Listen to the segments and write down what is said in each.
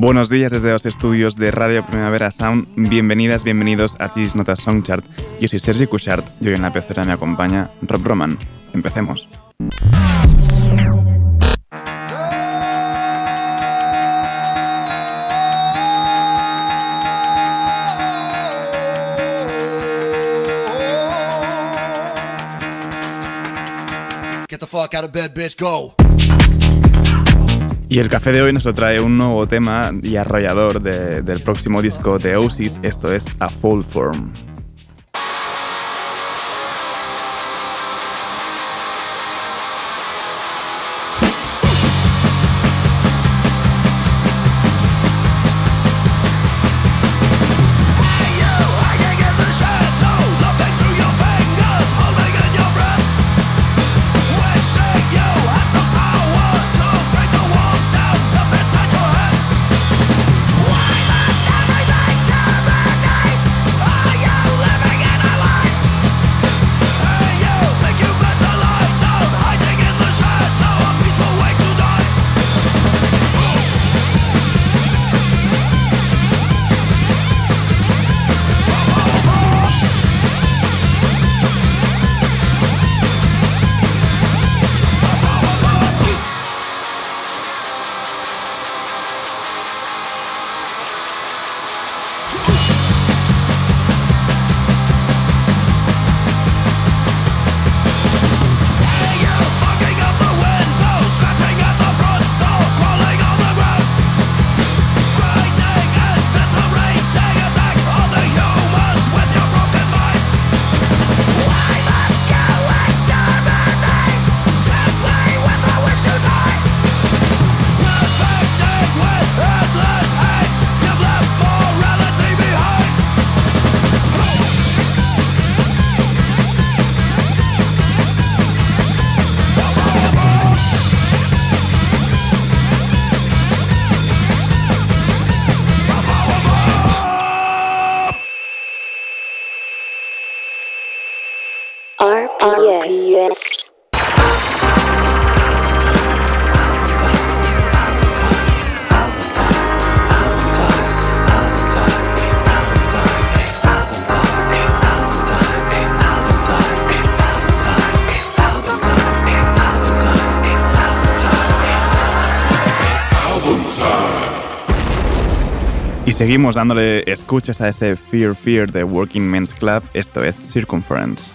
Buenos días desde los estudios de Radio Primavera Sound. Bienvenidas, bienvenidos a Tis Notas Songchart. Yo soy Sergi Cushart y hoy en la pecera me acompaña Rob Roman. Empecemos. Get the fuck out of bed, bitch, go! Y el café de hoy nos trae un nuevo tema y arrollador del próximo disco de Oasis, esto es A Full Form. Seguimos dándole escuchas a ese Fear Fear de Working Men's Club, esto es Circumference.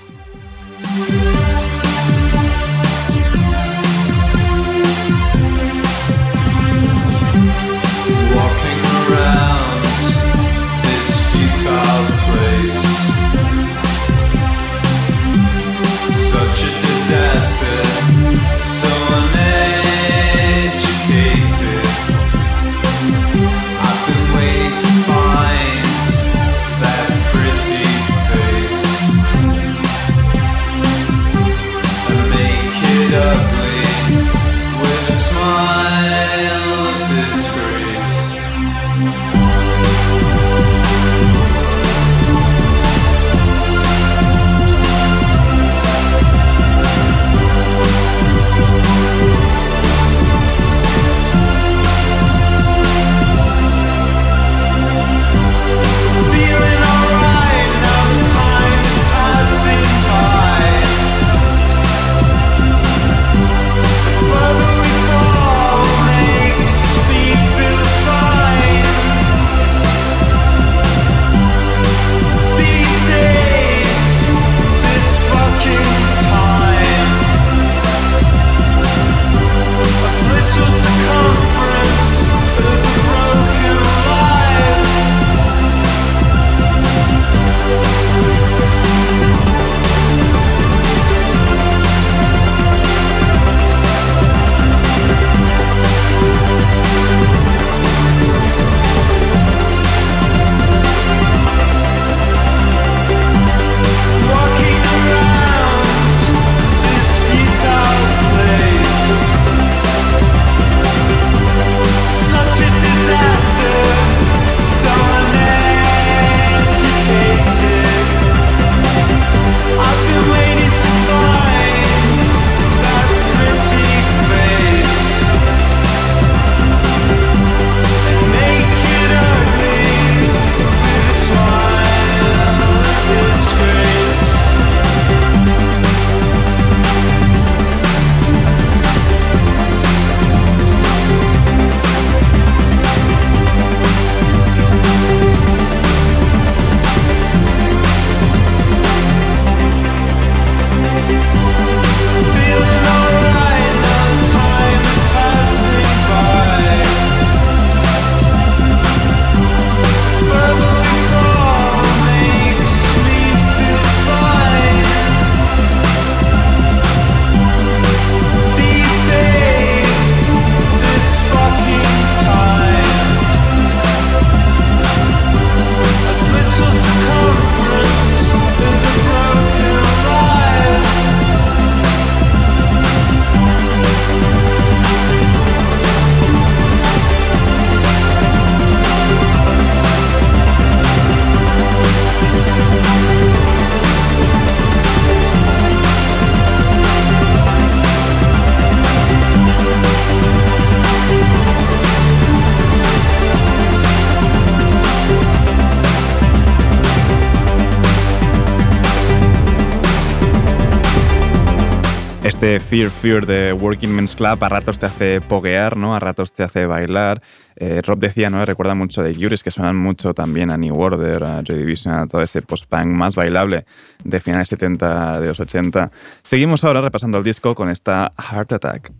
Fear de Working Men's Club a ratos te hace poguear, ¿no? A ratos te hace bailar. Eh, Rob decía, ¿no? Recuerda mucho de Juris, que suenan mucho también a New Order, a Joy Division, a todo ese post-punk más bailable de finales 70, de los 80. Seguimos ahora repasando el disco con esta Heart Attack.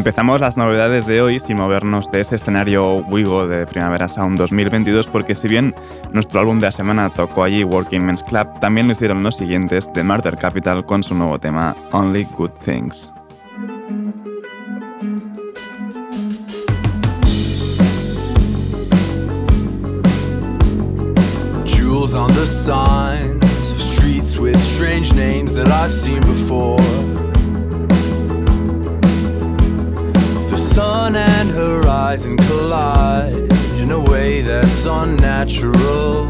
Empezamos las novedades de hoy sin movernos de ese escenario Wigo de Primavera Sound 2022 porque si bien nuestro álbum de la semana tocó allí Working Men's Club, también lo hicieron los siguientes de Murder Capital con su nuevo tema Only Good Things. Sun and horizon collide in a way that's unnatural.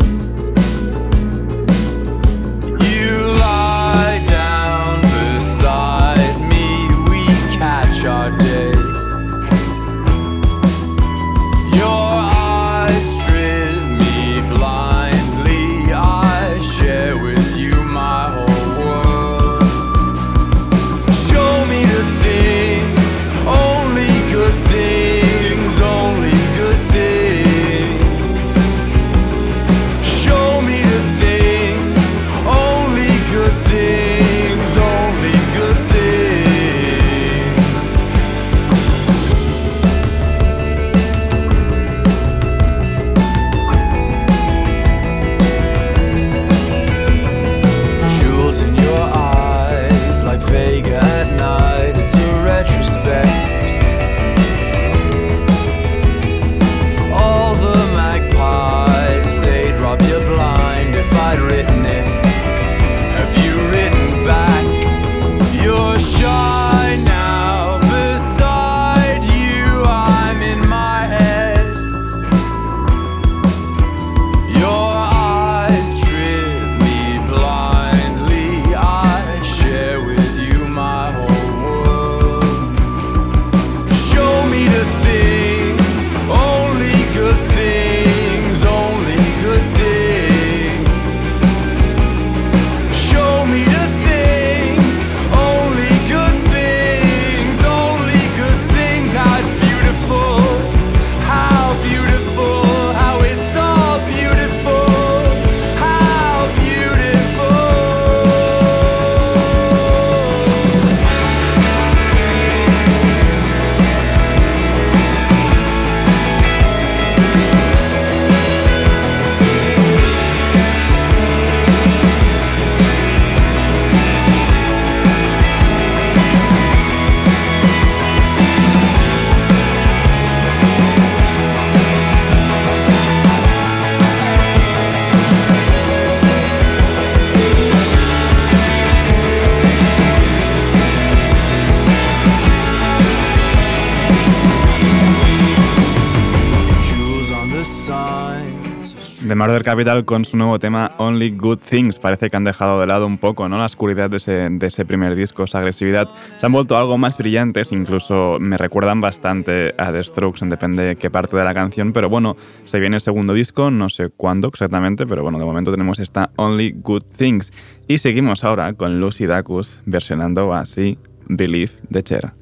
Murder Capital con su nuevo tema Only Good Things. Parece que han dejado de lado un poco ¿no? la oscuridad de ese, primer disco, esa agresividad. Se han vuelto algo más brillantes, incluso me recuerdan bastante a The Strokes, depende de qué parte de la canción. Pero bueno, se viene el segundo disco, no sé cuándo exactamente, pero bueno, de momento tenemos esta Only Good Things. Y seguimos ahora con Lucy Dacus versionando así Believe de Cher.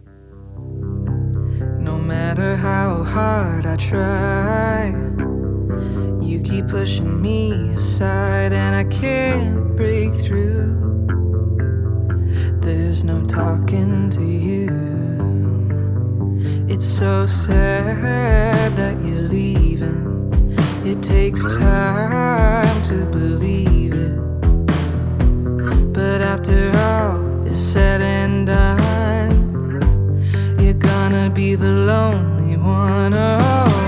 No matter how hard I try. You keep pushing me aside, and I can't break through. There's no talking to you. It's so sad that you're leaving. It takes time to believe it. But after all is said and done, you're gonna be the lonely one. Oh,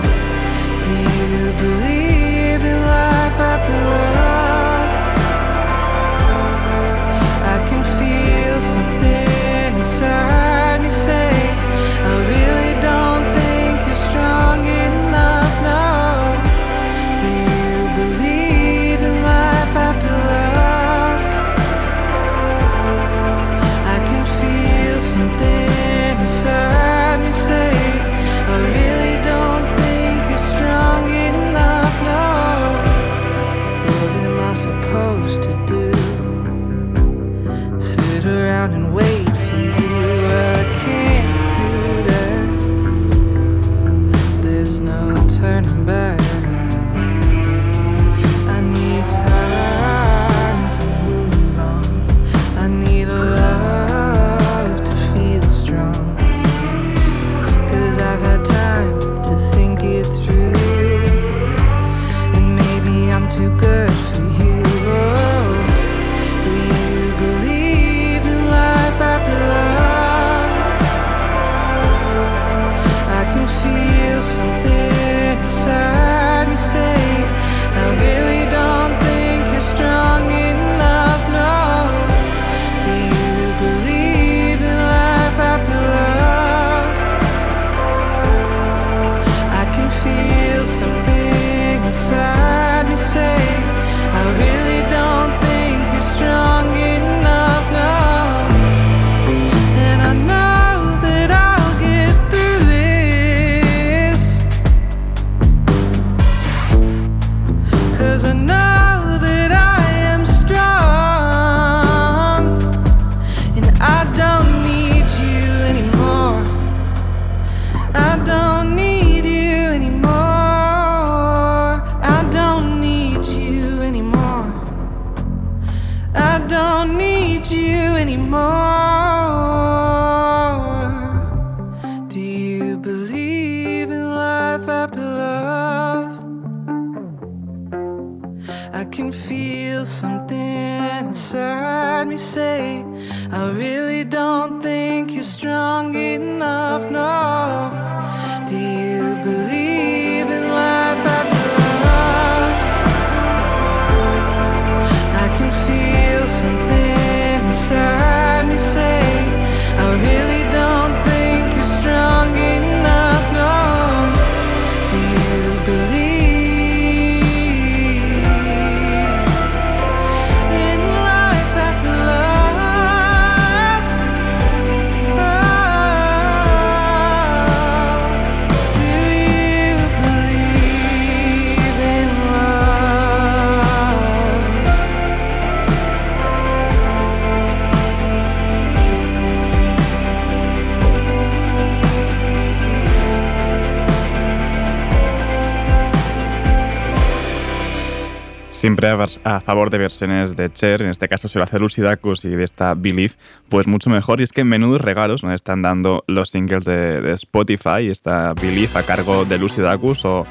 Siempre a, favor de versiones de Cher, en este caso se lo hace Lucidacus y de esta Believe, pues mucho mejor. Y es que en menudos regalos nos están dando los singles de, Spotify, esta Believe a cargo de Lucidacus o,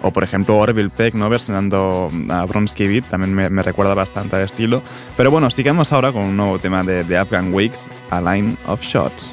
o por ejemplo Orville Peck, ¿no? versionando a Bronsky Beat, también me, recuerda bastante al estilo. Pero bueno, sigamos ahora con un nuevo tema de, de Afghan Weeks, A Line of Shots.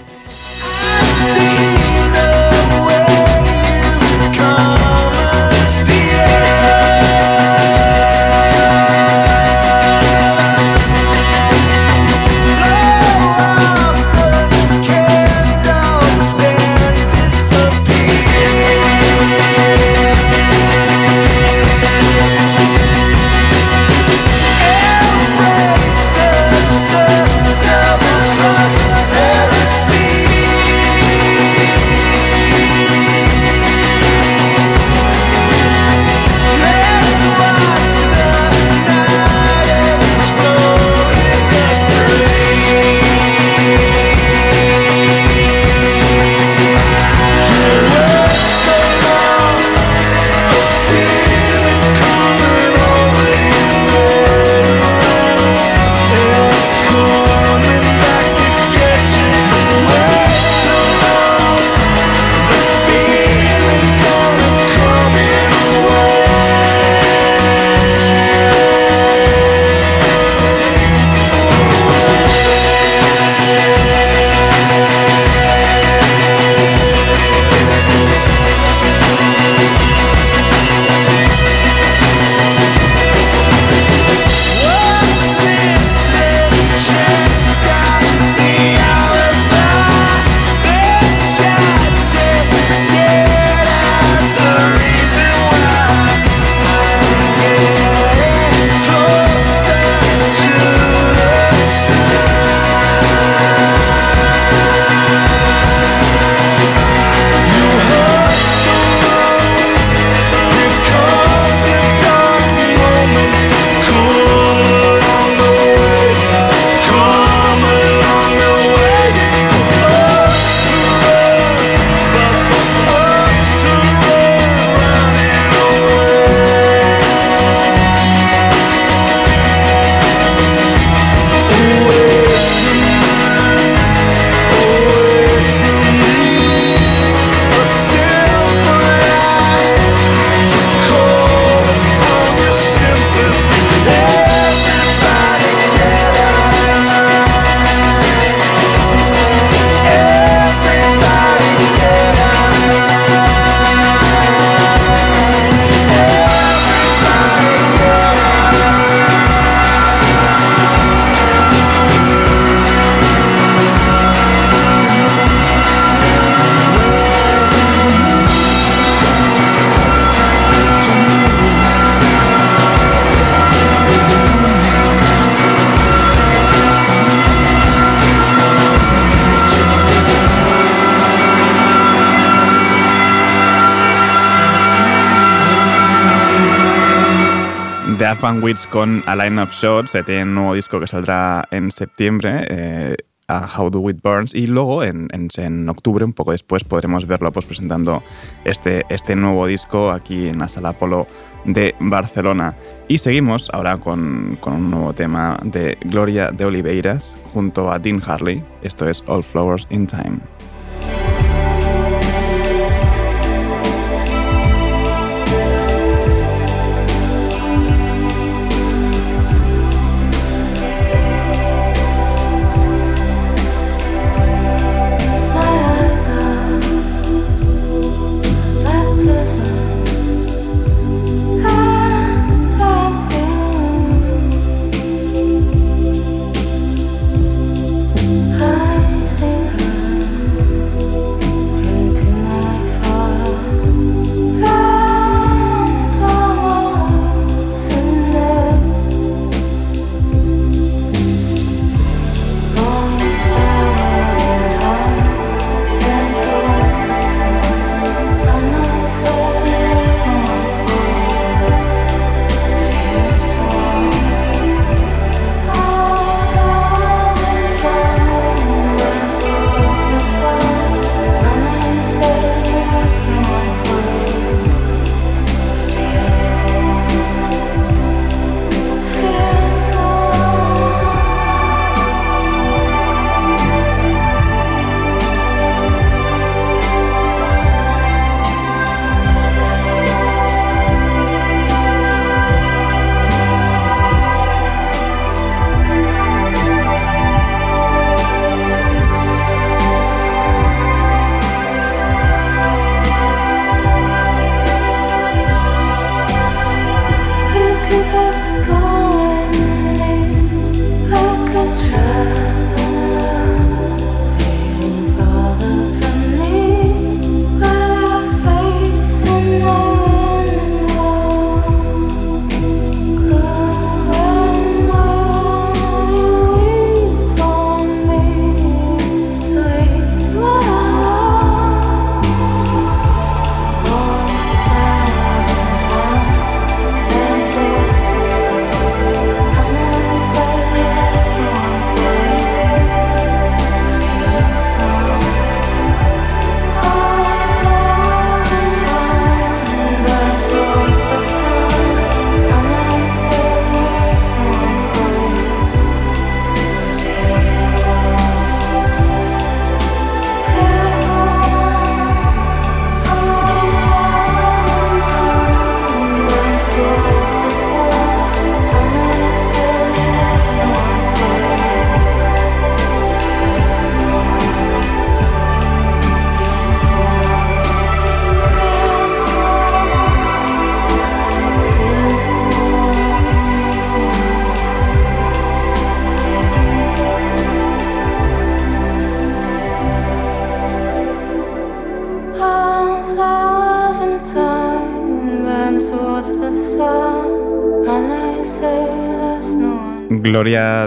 Wits con A Line of Shots, tiene un nuevo disco que saldrá en septiembre. Eh, a How Do It Burns y luego en, en, octubre, un poco después, podremos verlo pues, presentando este, este nuevo disco aquí en la Sala Polo de Barcelona. Y seguimos ahora con, con un nuevo tema de Gloria de Oliveiras junto a Dean Harley. Esto es All Flowers in Time.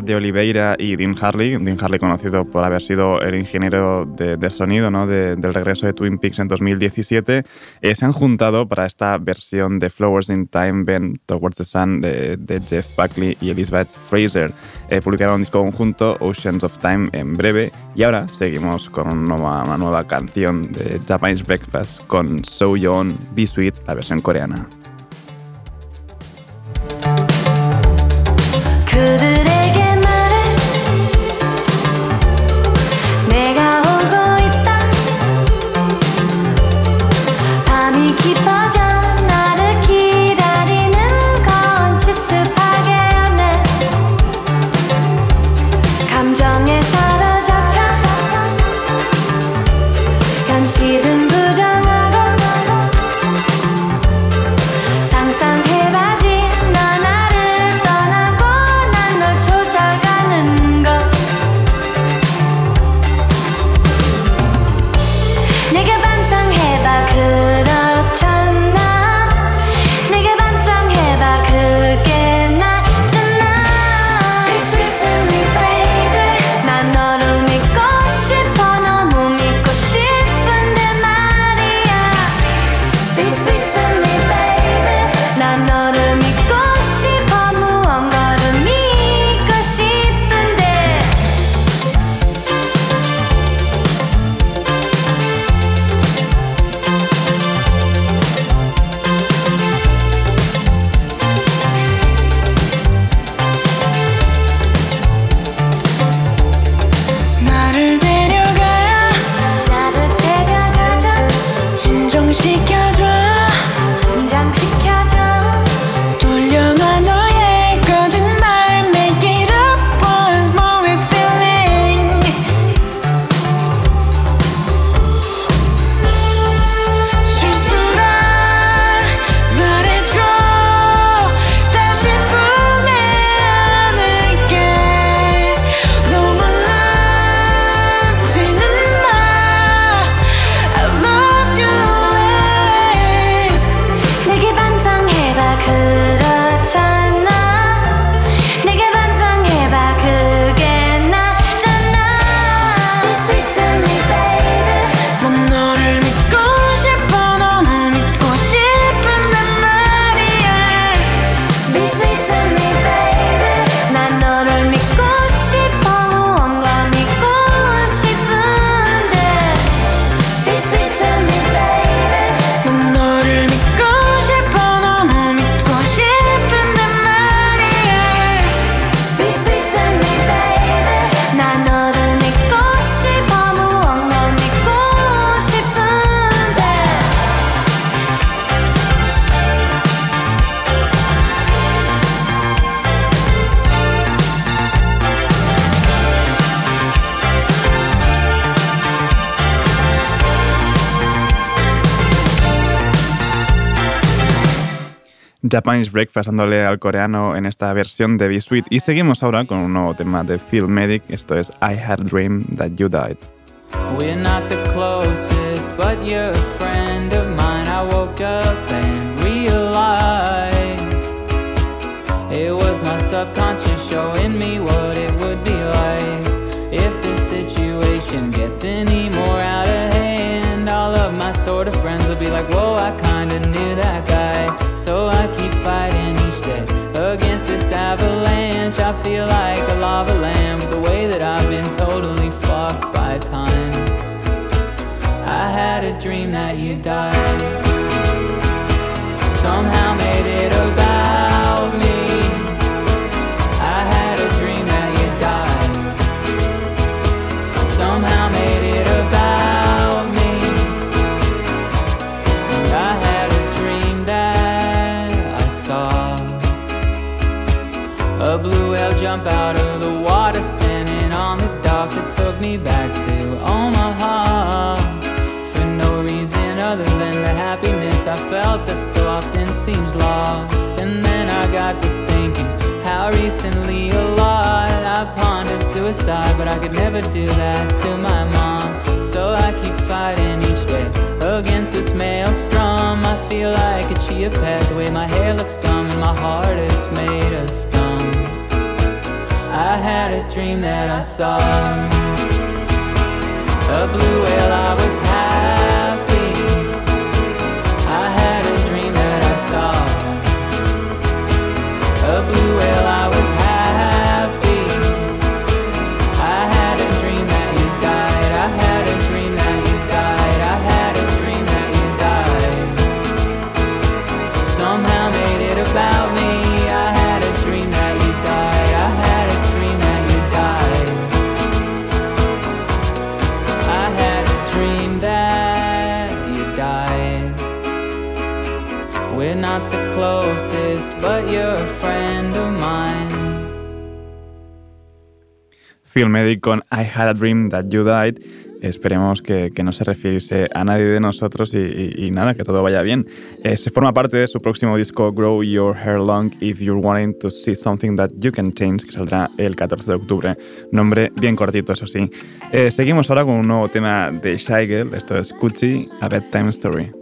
De Oliveira y Dean Harley, Dean Harley conocido por haber sido el ingeniero de, sonido ¿no? del regreso de Twin Peaks en 2017, eh, se han juntado para esta versión de Flowers in Time, Ben Towards the Sun de, Jeff Buckley y Elizabeth Fraser. Eh, publicaron un disco conjunto, Oceans of Time, en breve, y ahora seguimos con una nueva, canción de Japanese Breakfast con So Young, Be Sweet, la versión coreana. Japanese Breakfast dándole al coreano en esta versión de B-Sweet. Y seguimos ahora con un nuevo tema de Phil Medic, esto es I Had a Dream That You Died. We're not the closest, but you're a friend of mine. I woke up and realized it was my subconscious showing me what it would be like if this situation gets any more out of hand. All of my sort of friends will be like, Whoa, I So I keep fighting each day against this avalanche. I feel like a lava lamp, the way that I've been totally fucked by time. I had a dream that you died. Somehow made it about seems lost. And then I got to thinking how recently a lot I pondered suicide, but I could never do that to my mom. So I keep fighting each day against this maelstrom. I feel like a chia pet, the way my hair looks dumb and my heart is made of stone. I had a dream that I saw a blue whale. I was happy. Phil Medic con I Had a Dream That You Died. Esperemos que, que no se refiriese a nadie de nosotros y, y- nada, que todo vaya bien. Eh, se forma parte de su próximo disco Grow Your Hair Long If You're Wanting to See Something That You Can Change, que saldrá el 14 de octubre. Nombre bien cortito, eso sí. Eh, seguimos ahora con un nuevo tema de Shy Girl. Esto es Gucci, A Bedtime Story.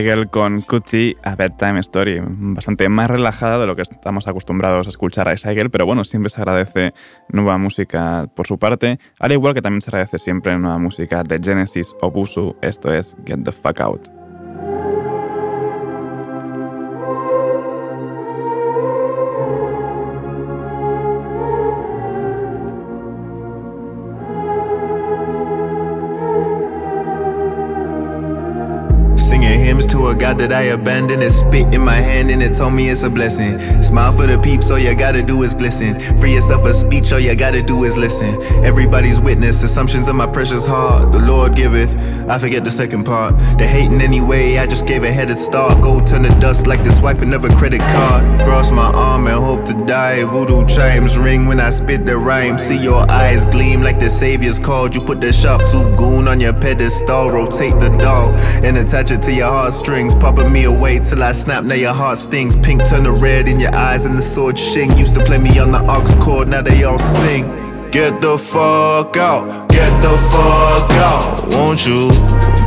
Shigel con Cucci a Bedtime Story, bastante más relajada de lo que estamos acostumbrados a escuchar a Shigel, pero bueno, siempre se agradece nueva música por su parte, al igual que también se agradece siempre nueva música de Genesis o Busu, esto es Get the Fuck Out. God that I abandoned. It spit in my hand and it told me it's a blessing. Smile for the peeps, all you gotta do is glisten. Free yourself a speech, all you gotta do is listen. Everybody's witness, assumptions of my precious heart. The Lord giveth, I forget the second part. The hating anyway, I just gave a headed start. Gold turn to dust like the swiping of a credit card. Cross my arm and hope to die. Voodoo chimes ring when I spit the rhyme. See your eyes gleam like the Savior's called. You put the sharp tooth goon on your pedestal. Rotate the doll and attach it to your heartstring popping me away till I snap. Now your heart stings. Pink turn to red in your eyes, and the sword shing. Used to play me on the aux chord, now they all sing. Get the fuck out, get the fuck out, won't you?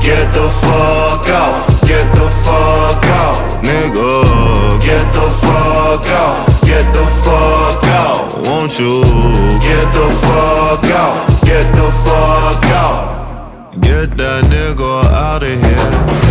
Get the fuck out, get the fuck out, nigga. Get the fuck out, get the fuck out, won't you? Get the fuck out, get the fuck out. Get that nigga out of here.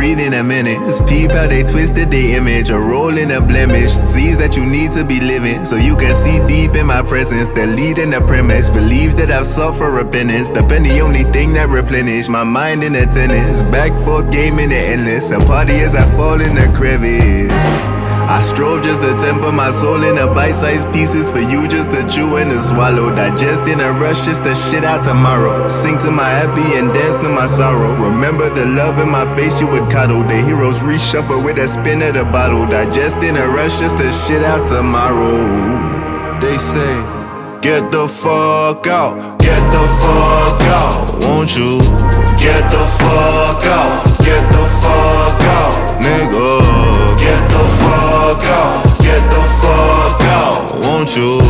In a minute. Peep how they twisted the image, a roll in a blemish. Sees that you need to be living, so you can see deep in my presence. The lead in the premise. Believe that I've suffered repentance. The pen the only thing that replenish my mind in attendance. Back forth game in the endless. A party as I fall in the crevice. I strove just to temper my soul in a bite-sized pieces for you just to chew and to swallow. Digest in a rush just to shit out tomorrow. Sing to my happy and dance to my sorrow. Remember the love in my face you would cuddle. The heroes reshuffle with a spin of the bottle. Digest in a rush just to shit out tomorrow. They say. Get the fuck out, get the fuck out, won't you? Get the fuck out, get the fuck out, nigga. Get the fuck out, get the fuck out, won't you?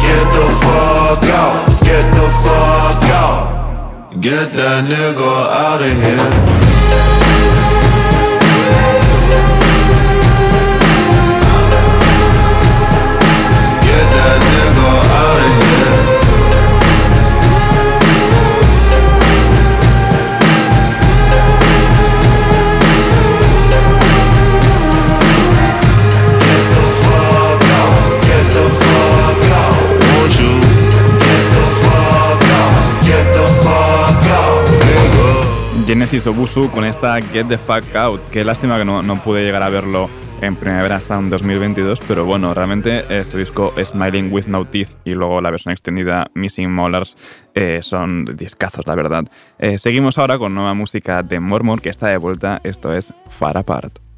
Get the fuck out, get the fuck out. Get that nigga out of here. Get that nigga out of here. Nigga. Genesis Obusu con esta Get the Fuck Out. Qué lástima que no, no pude llegar a verlo en Primavera Sound 2022, pero bueno, realmente su disco Smiling with No Teeth y luego la versión extendida Missing Molars eh, son discazos, la verdad. Eh, seguimos ahora con nueva música de Mormor que está de vuelta, esto es Far Apart.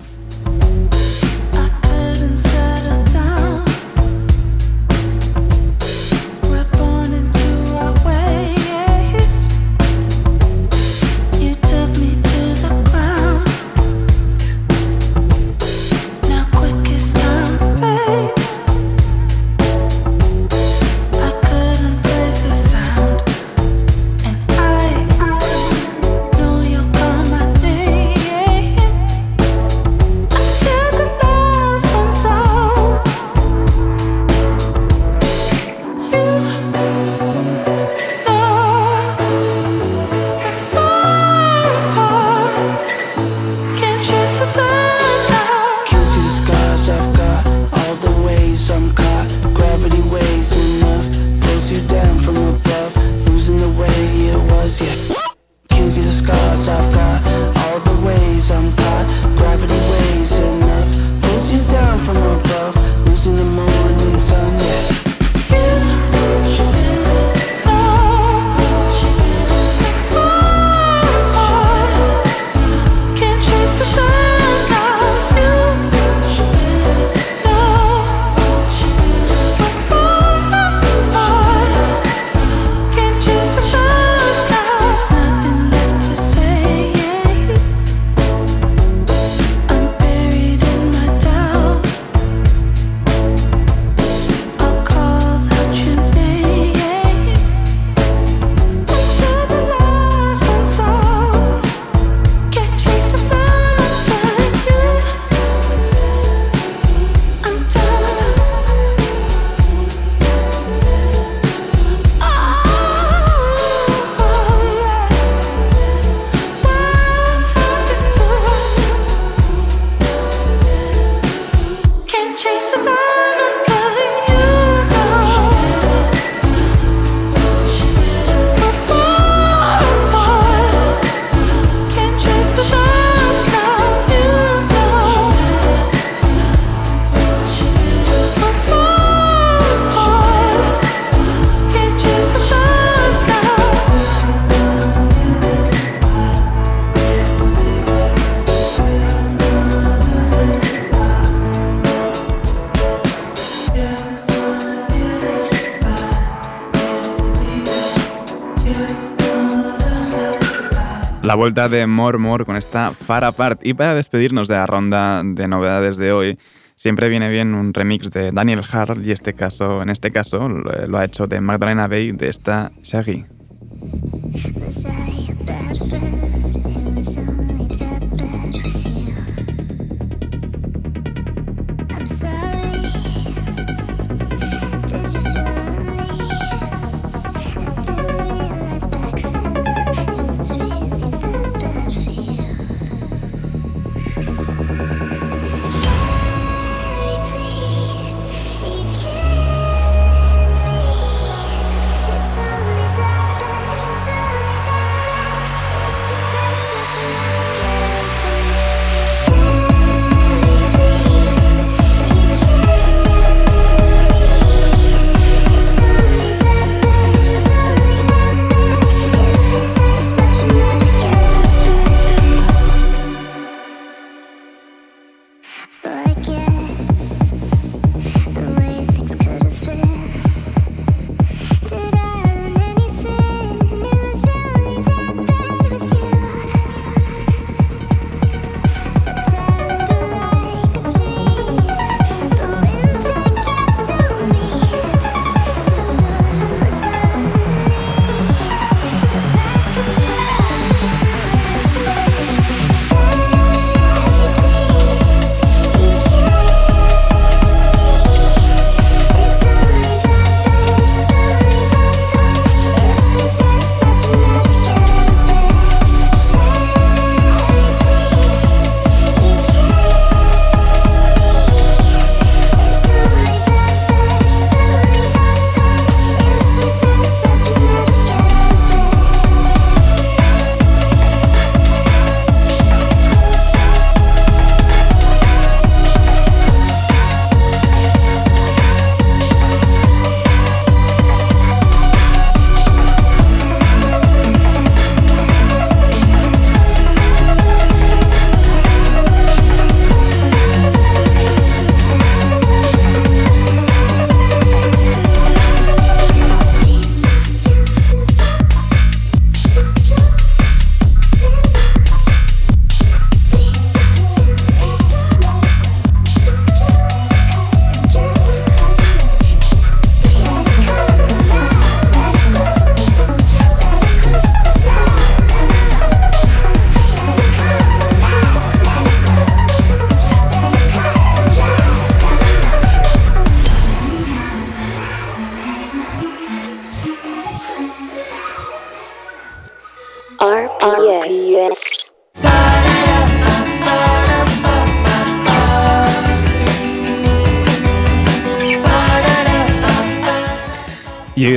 La vuelta de More More con esta Far Apart. Y para despedirnos de la ronda de novedades de hoy, siempre viene bien un remix de Daniel Hart y este caso, en este caso lo, ha hecho de Magdalena Bay de esta Shaggy.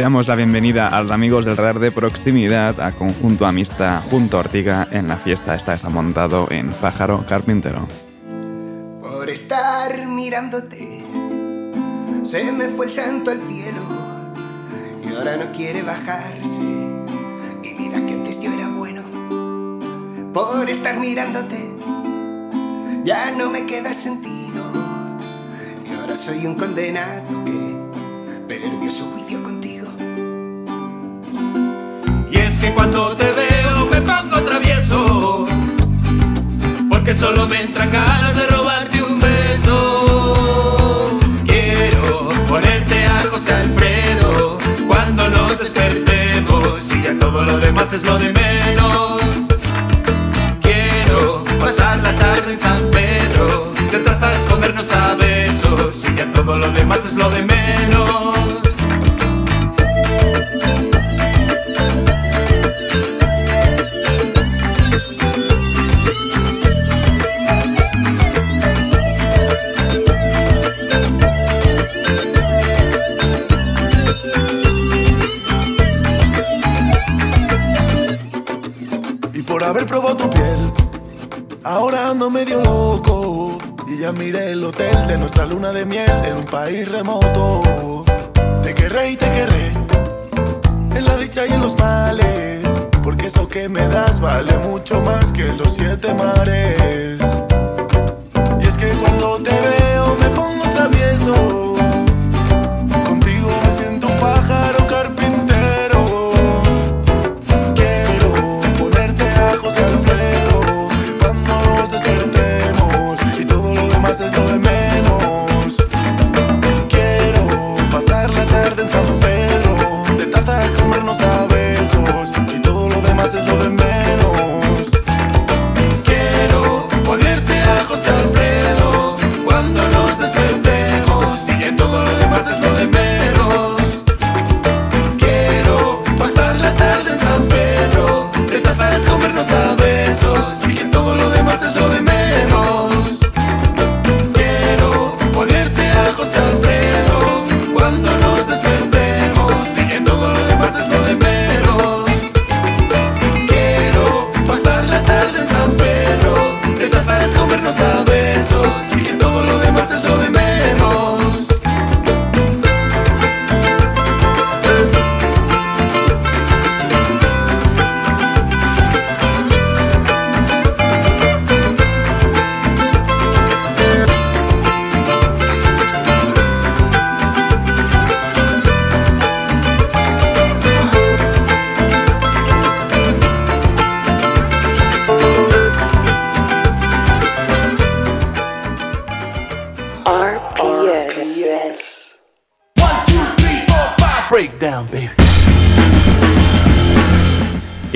Damos la bienvenida a los amigos del radar de proximidad a Conjunto Amista junto a Ortiga en la fiesta esta está montado en Pájaro Carpintero. Por estar mirándote, se me fue el santo al cielo y ahora no quiere bajarse. Y mira que antes yo era bueno. Por estar mirándote, ya no me queda sentido. Y ahora soy un condenado que perdió su juicio contigo. Que cuando te veo me pongo travieso Porque solo me entran ganas de robarte un beso. Quiero ponerte a José Alfredo Cuando nos despertemos Y ya todo lo demás es lo de menos. Quiero pasar la tarde en San Pedro De trazas comernos a besos Y ya todo lo demás es lo de menos piel, ahora ando medio loco. Y ya miré el hotel de nuestra luna de miel en un país remoto. Te querré y te querré, en la dicha y en los males. Porque eso que me das vale mucho más que los siete mares. Y es que cuando te veo me pongo travieso.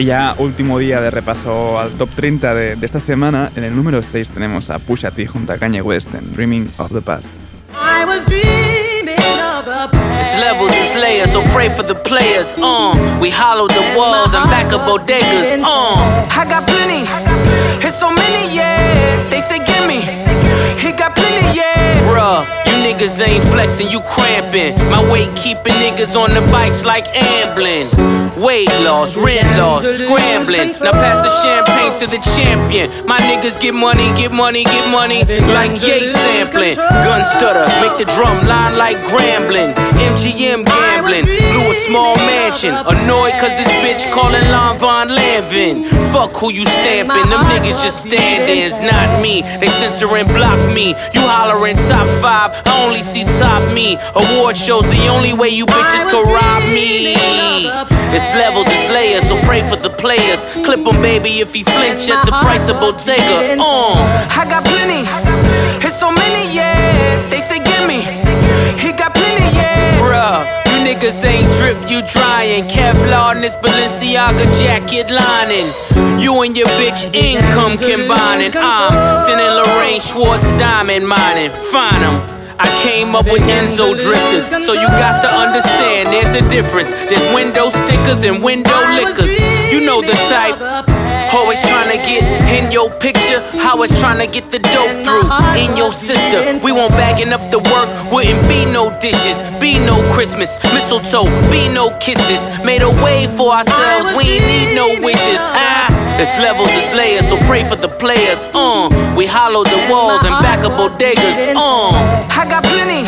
Y ya último día de repaso al top 30 de, de esta semana, en el número 6 tenemos a Pusha T junto a Kanye West en Dreaming of the Past. I was dreaming of the It's levels, it's layers, so pray for the players. Uh, we hollow the walls and back up bodegas. Uh, I got plenty, it's so many, yeah. They say gimme, he got plenty, yeah. Bruh, niggas ain't flexing, you cramping. My weight keeping niggas on the bikes like ambling. Weight loss, rent loss, scrambling. Now pass the champagne to the champion. My niggas get money, get money, get money, like yay sampling. Gun stutter, make the drum line like grambling. MGM gambling, blew a small mansion. Annoyed cause this bitch calling Lon Von Lanvin. Fuck who you stamping, them niggas just stand ins, not me. They censor and block me. You hollering top five, I only see top me. Award shows the only way you bitches can rob me. It's levels, it's layers, so pray for the players. Clip 'em, baby, if he flinch at the price of Bottega. Uh, I got plenty, it's so many, yeah. They say gimme, he got plenty, yeah. Bruh, you niggas ain't drip, you drying. Kevlar in this Balenciaga jacket lining. You and your bitch income combining. I'm sending Lorraine Schwartz diamond mining. Find 'em. I came up with Enzo drifters, so you got to understand there's a difference. There's window stickers and window liquors. You know the type. Always trying to get in your picture. Always trying to get the dope through in your sister. We won't bagging up the work. Wouldn't be no dishes, be no Christmas, mistletoe, be no kisses. Made a way for ourselves. We ain't need no wishes. Ah. It's levels, it's layers, so pray for the players. Uh, we hollow the walls and back up bodegas. Uh, I got plenty,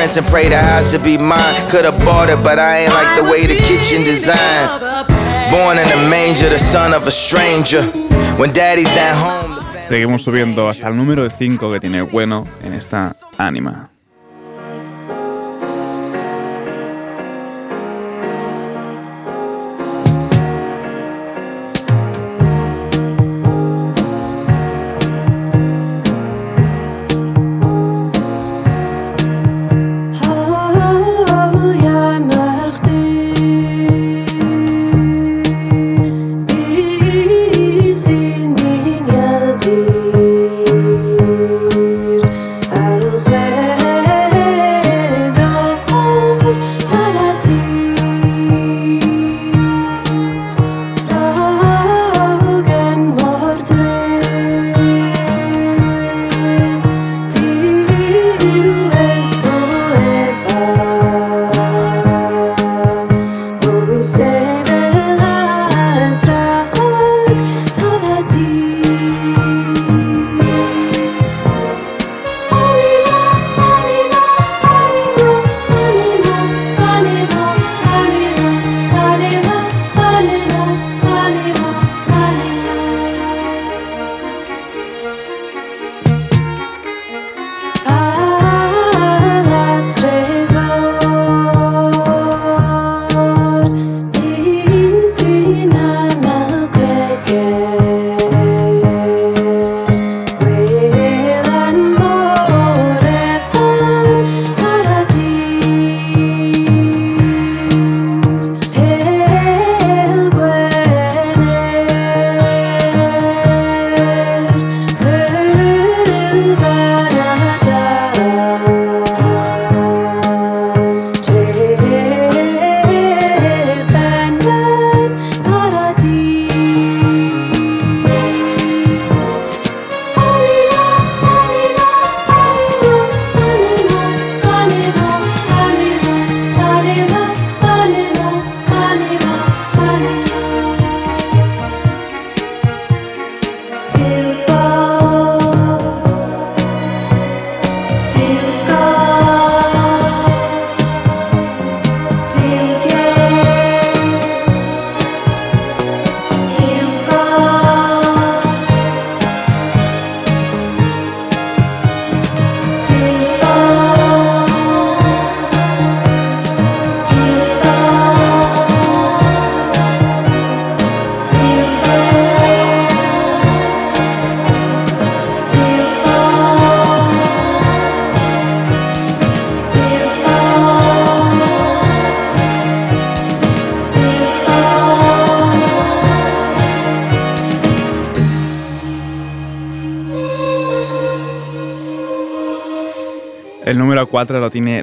Prince and pray the house to be mine. Could've bought it, but I ain't like the way the kitchen designed. Born in a manger, the son of a stranger. When daddy's not home. Seguimos subiendo hasta el número 5 que tiene bueno en esta ánima.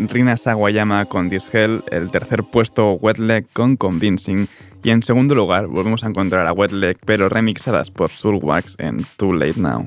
Rina Sawayama con This Hell, el tercer puesto Wetleg con Convincing y en segundo lugar volvemos a encontrar a Wetleg pero remixadas por Soulwax en Too Late Now.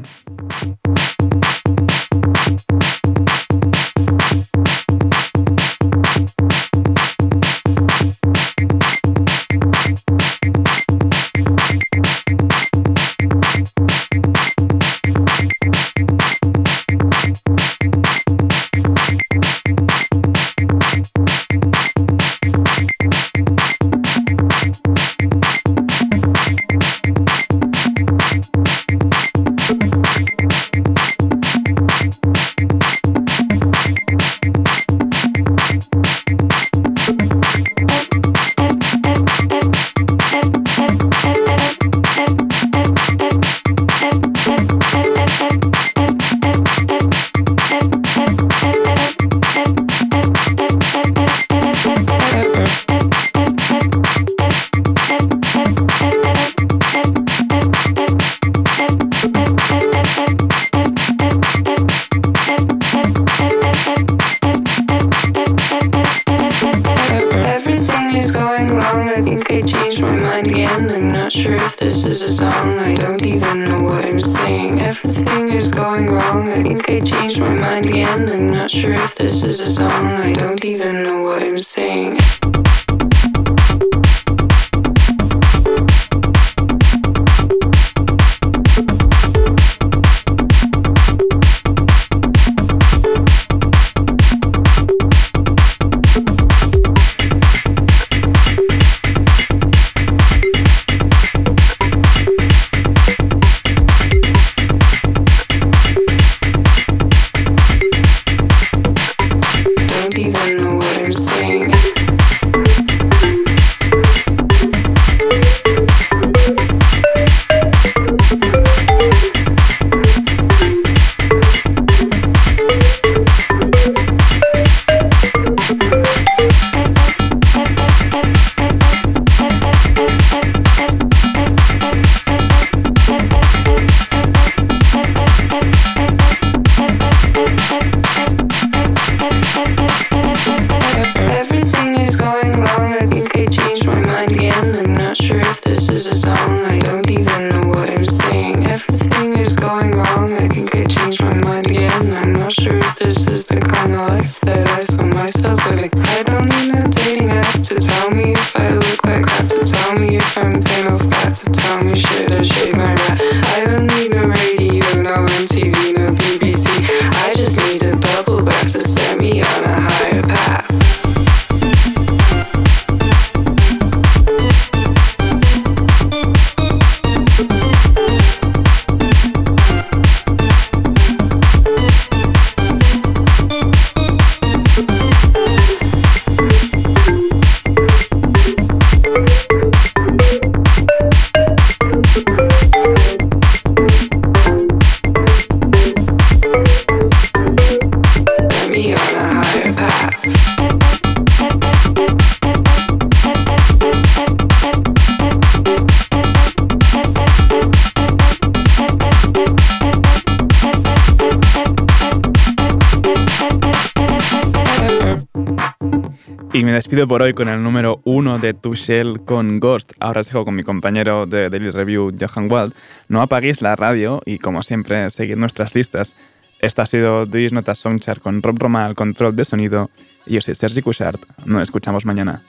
por hoy con el número uno de Tushell con Ghost. Ahora os dejo con mi compañero de Daily Review, Johan Wald. No apaguéis la radio y, como siempre, seguid nuestras listas. Esta ha sido This Notas Songchart con Rob Roma al control de sonido. Y yo soy Sergi Cushart. Nos escuchamos mañana.